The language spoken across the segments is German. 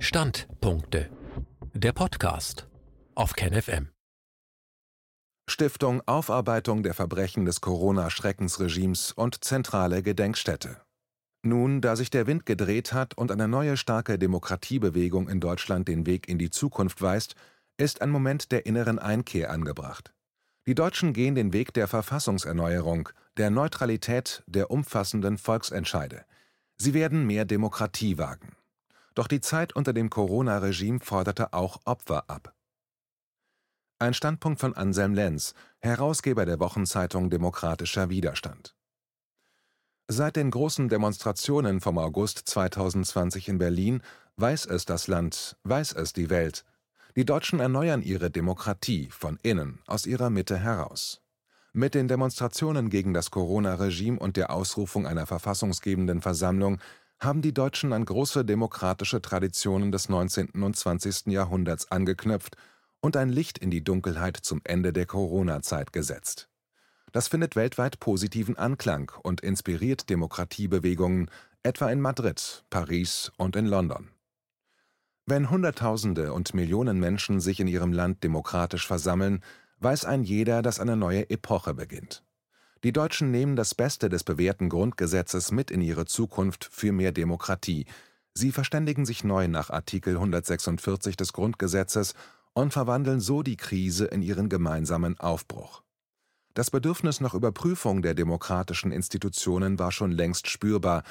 Standpunkte. Der Podcast auf KenFM. Stiftung Aufarbeitung der Verbrechen des Corona-Schreckensregimes und zentrale Gedenkstätte. Nun, da sich der Wind gedreht hat und eine neue starke Demokratiebewegung in Deutschland den Weg in die Zukunft weist, ist ein Moment der inneren Einkehr angebracht. Die Deutschen gehen den Weg der Verfassungserneuerung, der Neutralität, der umfassenden Volksentscheide. Sie werden mehr Demokratie wagen. Doch die Zeit unter dem Corona-Regime forderte auch Opfer ab. Ein Standpunkt von Anselm Lenz, Herausgeber der Wochenzeitung Demokratischer Widerstand. Seit den großen Demonstrationen vom August 2020 in Berlin weiß es das Land, weiß es die Welt. Die Deutschen erneuern ihre Demokratie von innen, aus ihrer Mitte heraus. Mit den Demonstrationen gegen das Corona-Regime und der Ausrufung einer verfassungsgebenden Versammlung haben die Deutschen an große demokratische Traditionen des 19. und 20. Jahrhunderts angeknüpft und ein Licht in die Dunkelheit zum Ende der Corona-Zeit gesetzt. Das findet weltweit positiven Anklang und inspiriert Demokratiebewegungen, etwa in Madrid, Paris und in London. Wenn Hunderttausende und Millionen Menschen sich in ihrem Land demokratisch versammeln, weiß ein jeder, dass eine neue Epoche beginnt. Die Deutschen nehmen das Beste des bewährten Grundgesetzes mit in ihre Zukunft für mehr Demokratie. Sie verständigen sich neu nach Artikel 146 des Grundgesetzes und verwandeln so die Krise in ihren gemeinsamen Aufbruch. Das Bedürfnis nach Überprüfung der demokratischen Institutionen war schon längst spürbar,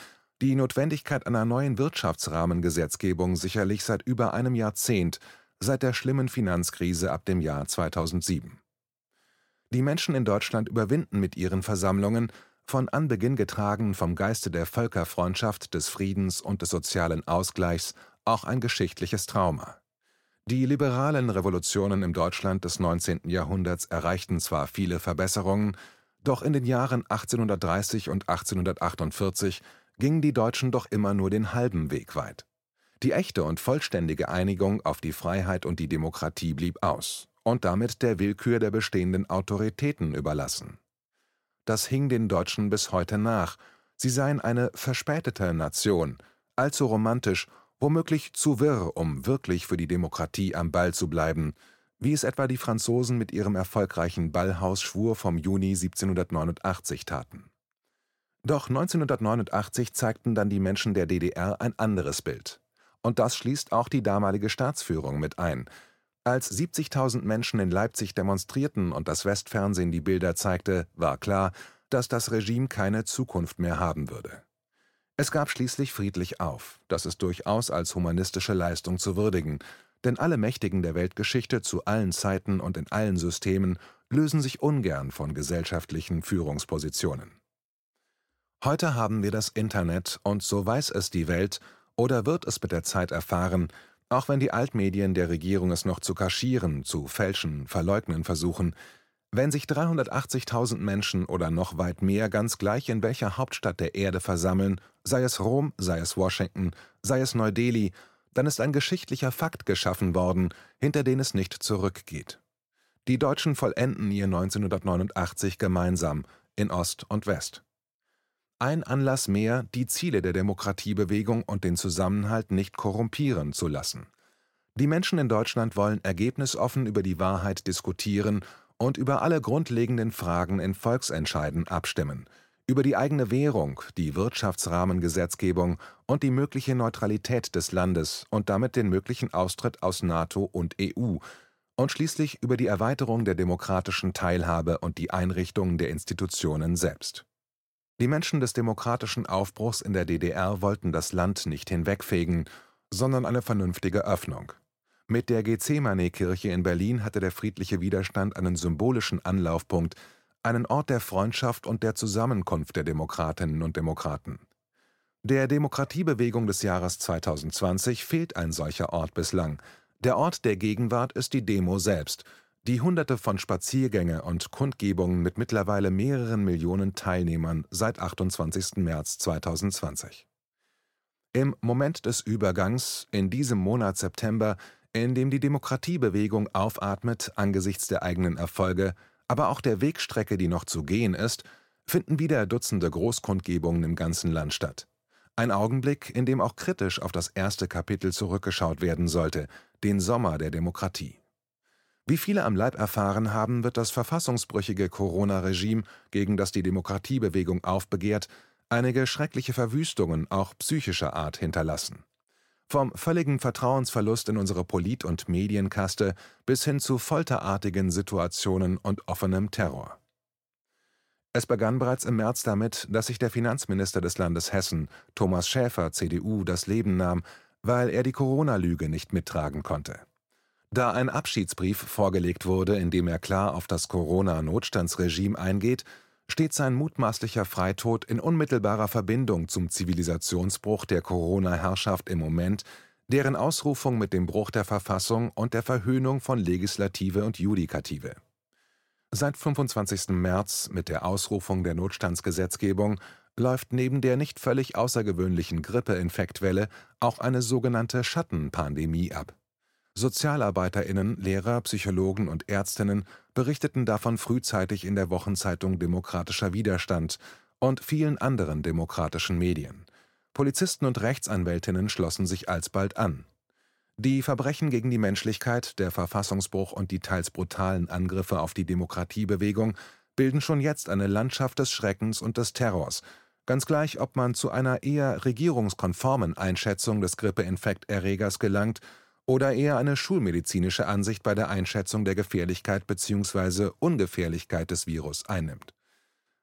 die Notwendigkeit einer neuen Wirtschaftsrahmengesetzgebung sicherlich seit über einem Jahrzehnt, seit der schlimmen Finanzkrise ab dem Jahr 2007. Die Menschen in Deutschland überwinden mit ihren Versammlungen, von Anbeginn getragen vom Geiste der Völkerfreundschaft, des Friedens und des sozialen Ausgleichs, auch ein geschichtliches Trauma. Die liberalen Revolutionen im Deutschland des 19. Jahrhunderts erreichten zwar viele Verbesserungen, doch in den Jahren 1830 und 1848 gingen die Deutschen doch immer nur den halben Weg weit. Die echte und vollständige Einigung auf die Freiheit und die Demokratie blieb aus und damit der Willkür der bestehenden Autoritäten überlassen. Das hing den Deutschen bis heute nach, sie seien eine verspätete Nation, allzu romantisch, womöglich zu wirr, um wirklich für die Demokratie am Ball zu bleiben, wie es etwa die Franzosen mit ihrem erfolgreichen Ballhausschwur vom Juni 1789 taten. Doch 1989 zeigten dann die Menschen der DDR ein anderes Bild. Und das schließt auch die damalige Staatsführung mit ein. Als 70.000 Menschen in Leipzig demonstrierten und das Westfernsehen die Bilder zeigte, war klar, dass das Regime keine Zukunft mehr haben würde. Es gab schließlich friedlich auf, das ist durchaus als humanistische Leistung zu würdigen, denn alle Mächtigen der Weltgeschichte zu allen Zeiten und in allen Systemen lösen sich ungern von gesellschaftlichen Führungspositionen. Heute haben wir das Internet und so weiß es die Welt oder wird es mit der Zeit erfahren, auch wenn die Altmedien der Regierung es noch zu kaschieren, zu fälschen, verleugnen versuchen, wenn sich 380.000 Menschen oder noch weit mehr ganz gleich in welcher Hauptstadt der Erde versammeln, sei es Rom, sei es Washington, sei es Neu-Delhi, dann ist ein geschichtlicher Fakt geschaffen worden, hinter den es nicht zurückgeht. Die Deutschen vollenden ihr 1989 gemeinsam in Ost und West. Ein Anlass mehr, die Ziele der Demokratiebewegung und den Zusammenhalt nicht korrumpieren zu lassen. Die Menschen in Deutschland wollen ergebnisoffen über die Wahrheit diskutieren und über alle grundlegenden Fragen in Volksentscheiden abstimmen, über die eigene Währung, die Wirtschaftsrahmengesetzgebung und die mögliche Neutralität des Landes und damit den möglichen Austritt aus NATO und EU und schließlich über die Erweiterung der demokratischen Teilhabe und die Einrichtung der Institutionen selbst. Die Menschen des demokratischen Aufbruchs in der DDR wollten das Land nicht hinwegfegen, sondern eine vernünftige Öffnung. Mit der Gethsemane-Kirche in Berlin hatte der friedliche Widerstand einen symbolischen Anlaufpunkt, einen Ort der Freundschaft und der Zusammenkunft der Demokratinnen und Demokraten. Der Demokratiebewegung des Jahres 2020 fehlt ein solcher Ort bislang. Der Ort der Gegenwart ist die Demo selbst – die Hunderte von Spaziergänge und Kundgebungen mit mittlerweile mehreren Millionen Teilnehmern seit 28. März 2020. Im Moment des Übergangs, in diesem Monat September, in dem die Demokratiebewegung aufatmet angesichts der eigenen Erfolge, aber auch der Wegstrecke, die noch zu gehen ist, finden wieder Dutzende Großkundgebungen im ganzen Land statt. Ein Augenblick, in dem auch kritisch auf das erste Kapitel zurückgeschaut werden sollte, den Sommer der Demokratie. Wie viele am Leib erfahren haben, wird das verfassungsbrüchige Corona-Regime, gegen das die Demokratiebewegung aufbegehrt, einige schreckliche Verwüstungen auch psychischer Art hinterlassen. Vom völligen Vertrauensverlust in unsere Polit- und Medienkaste bis hin zu folterartigen Situationen und offenem Terror. Es begann bereits im März damit, dass sich der Finanzminister des Landes Hessen, Thomas Schäfer (CDU), das Leben nahm, weil er die Corona-Lüge nicht mittragen konnte. Da ein Abschiedsbrief vorgelegt wurde, in dem er klar auf das Corona-Notstandsregime eingeht, steht sein mutmaßlicher Freitod in unmittelbarer Verbindung zum Zivilisationsbruch der Corona-Herrschaft im Moment, deren Ausrufung mit dem Bruch der Verfassung und der Verhöhnung von Legislative und Judikative Seit 25. März mit der Ausrufung der Notstandsgesetzgebung läuft neben der nicht völlig außergewöhnlichen Grippeinfektwelle auch eine sogenannte Schattenpandemie ab. SozialarbeiterInnen, Lehrer, Psychologen und Ärztinnen berichteten davon frühzeitig in der Wochenzeitung Demokratischer Widerstand und vielen anderen demokratischen Medien. Polizisten und Rechtsanwältinnen schlossen sich alsbald an die Verbrechen gegen die Menschlichkeit, der Verfassungsbruch und die teils brutalen Angriffe auf die Demokratiebewegung bilden schon jetzt eine Landschaft des Schreckens und des Terrors, ganz gleich, ob man zu einer eher regierungskonformen Einschätzung des Grippeinfekterregers gelangt oder eher eine schulmedizinische Ansicht bei der Einschätzung der Gefährlichkeit bzw. Ungefährlichkeit des Virus einnimmt.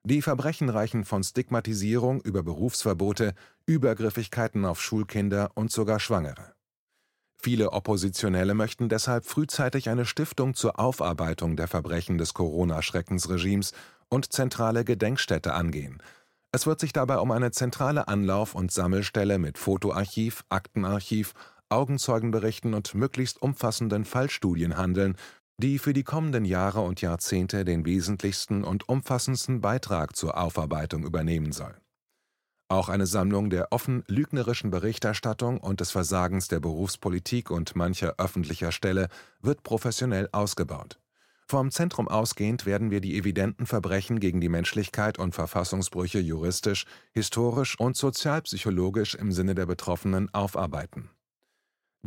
Die Verbrechen reichen von Stigmatisierung über Berufsverbote, Übergriffigkeiten auf Schulkinder und sogar Schwangere Viele Oppositionelle möchten deshalb frühzeitig eine Stiftung zur Aufarbeitung der Verbrechen des Corona-Schreckensregimes und zentrale Gedenkstätte angehen. Es wird sich dabei um eine zentrale Anlauf und Sammelstelle mit Fotoarchiv, Aktenarchiv, Augenzeugenberichten und möglichst umfassenden Fallstudien handeln, die für die kommenden Jahre und Jahrzehnte den wesentlichsten und umfassendsten Beitrag zur Aufarbeitung übernehmen soll auch eine Sammlung der offen lügnerischen Berichterstattung und des Versagens der Berufspolitik und mancher öffentlicher Stelle wird professionell ausgebaut. Vom Zentrum ausgehend werden wir die evidenten Verbrechen gegen die Menschlichkeit und Verfassungsbrüche juristisch, historisch und sozialpsychologisch im Sinne der Betroffenen aufarbeiten.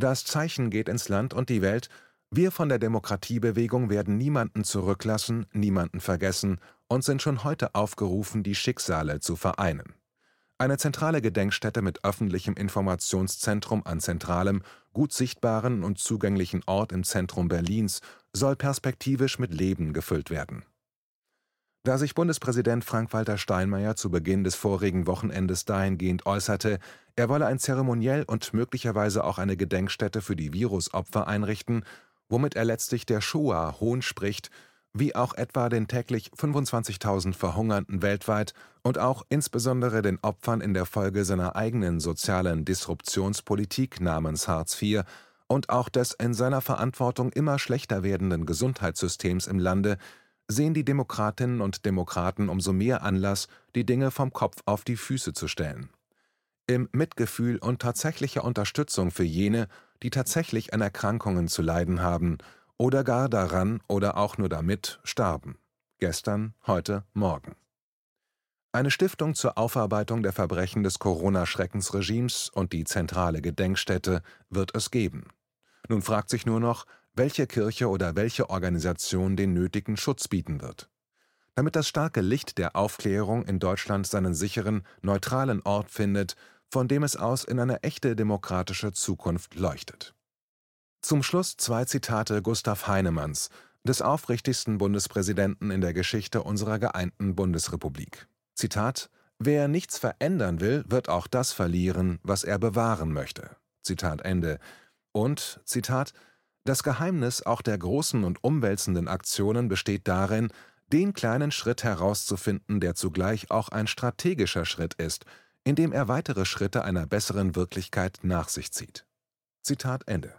Das Zeichen geht ins Land und die Welt, wir von der Demokratiebewegung werden niemanden zurücklassen, niemanden vergessen und sind schon heute aufgerufen, die Schicksale zu vereinen. Eine zentrale Gedenkstätte mit öffentlichem Informationszentrum an zentralem, gut sichtbaren und zugänglichen Ort im Zentrum Berlins soll perspektivisch mit Leben gefüllt werden. Da sich Bundespräsident Frank-Walter Steinmeier zu Beginn des vorigen Wochenendes dahingehend äußerte, er wolle ein Zeremoniell und möglicherweise auch eine Gedenkstätte für die Virusopfer einrichten, womit er letztlich der Shoah Hohn spricht wie auch etwa den täglich 25.000 Verhungernden weltweit und auch insbesondere den Opfern in der Folge seiner eigenen sozialen Disruptionspolitik namens Hartz IV und auch des in seiner Verantwortung immer schlechter werdenden Gesundheitssystems im Lande, sehen die Demokratinnen und Demokraten umso mehr Anlass, die Dinge vom Kopf auf die Füße zu stellen. Im Mitgefühl und tatsächlicher Unterstützung für jene, die tatsächlich an Erkrankungen zu leiden haben oder gar daran oder auch nur damit starben. Gestern, heute, morgen. Eine Stiftung zur Aufarbeitung der Verbrechen des Corona-Schreckensregimes und die zentrale Gedenkstätte wird es geben. Nun fragt sich nur noch, welche Kirche oder welche Organisation den nötigen Schutz bieten wird. Damit das starke Licht der Aufklärung in Deutschland seinen sicheren, neutralen Ort findet, von dem es aus in eine echte demokratische Zukunft leuchtet. Zum Schluss zwei Zitate Gustav Heinemanns, des aufrichtigsten Bundespräsidenten in der Geschichte unserer geeinten Bundesrepublik. Zitat: Wer nichts verändern will, wird auch das verlieren, was er bewahren möchte. Zitat Ende. Und, Zitat, das Geheimnis auch der großen und umwälzenden Aktionen besteht darin, den kleinen Schritt herauszufinden, der zugleich auch ein strategischer Schritt ist, indem er weitere Schritte einer besseren Wirklichkeit nach sich zieht. Zitat Ende